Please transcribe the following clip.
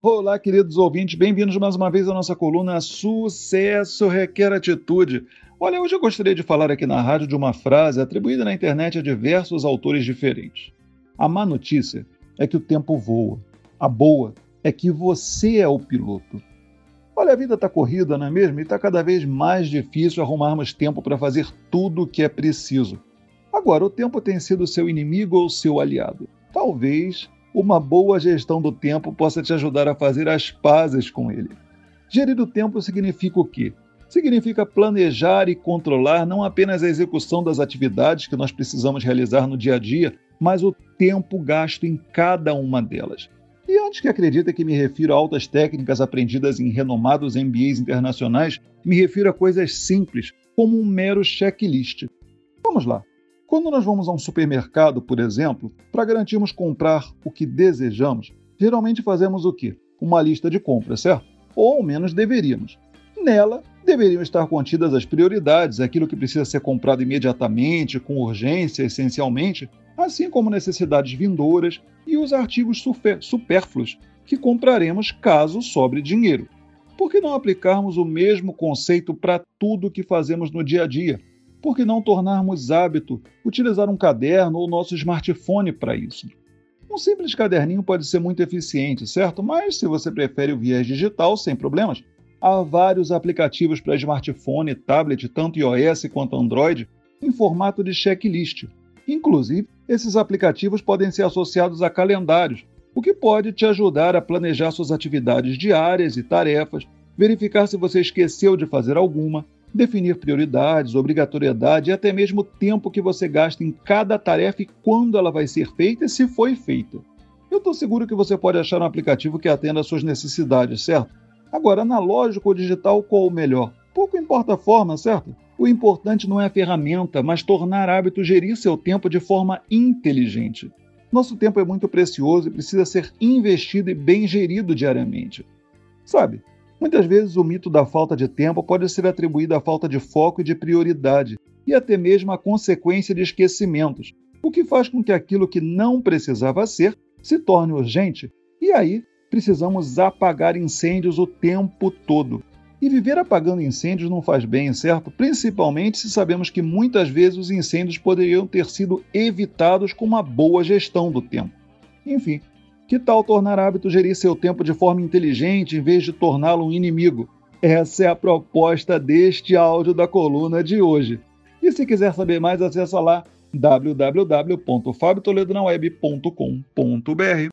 Olá, queridos ouvintes, bem-vindos mais uma vez à nossa coluna Sucesso Requer Atitude. Olha, hoje eu gostaria de falar aqui na rádio de uma frase atribuída na internet a diversos autores diferentes. A má notícia é que o tempo voa. A boa é que você é o piloto. Olha, a vida está corrida, não é mesmo? E está cada vez mais difícil arrumarmos tempo para fazer tudo o que é preciso. Agora, o tempo tem sido seu inimigo ou seu aliado? Talvez uma boa gestão do tempo possa te ajudar a fazer as pazes com ele. Gerir o tempo significa o quê? Significa planejar e controlar não apenas a execução das atividades que nós precisamos realizar no dia a dia, mas o tempo gasto em cada uma delas. E antes que acredite que me refiro a altas técnicas aprendidas em renomados MBAs internacionais, me refiro a coisas simples, como um mero checklist. Vamos lá. Quando nós vamos a um supermercado, por exemplo, para garantirmos comprar o que desejamos, geralmente fazemos o quê? Uma lista de compras, certo? Ou ao menos deveríamos. Nela deveriam estar contidas as prioridades, aquilo que precisa ser comprado imediatamente, com urgência, essencialmente, assim como necessidades vindouras e os artigos supérfluos que compraremos caso sobre dinheiro. Por que não aplicarmos o mesmo conceito para tudo que fazemos no dia a dia? Por que não tornarmos hábito utilizar um caderno ou nosso smartphone para isso? Um simples caderninho pode ser muito eficiente, certo? Mas se você prefere o viés digital, sem problemas, há vários aplicativos para smartphone, tablet, tanto iOS quanto Android, em formato de checklist. Inclusive, esses aplicativos podem ser associados a calendários, o que pode te ajudar a planejar suas atividades diárias e tarefas, verificar se você esqueceu de fazer alguma, definir prioridades, obrigatoriedade e até mesmo o tempo que você gasta em cada tarefa e quando ela vai ser feita e se foi feita. Eu estou seguro que você pode achar um aplicativo que atenda às suas necessidades, certo? Agora, analógico ou digital, qual o melhor? Pouco importa a forma, certo? O importante não é a ferramenta, mas tornar hábito gerir seu tempo de forma inteligente. Nosso tempo é muito precioso e precisa ser investido e bem gerido diariamente. Sabe, Muitas vezes o mito da falta de tempo pode ser atribuído à falta de foco e de prioridade, e até mesmo à consequência de esquecimentos, o que faz com que aquilo que não precisava ser se torne urgente, e aí precisamos apagar incêndios o tempo todo. E viver apagando incêndios não faz bem, certo? Principalmente se sabemos que muitas vezes os incêndios poderiam ter sido evitados com uma boa gestão do tempo. Enfim, que tal tornar hábito gerir seu tempo de forma inteligente em vez de torná-lo um inimigo? Essa é a proposta deste áudio da coluna de hoje. E se quiser saber mais, acessa lá www.fabiotoledonaweb.com.br.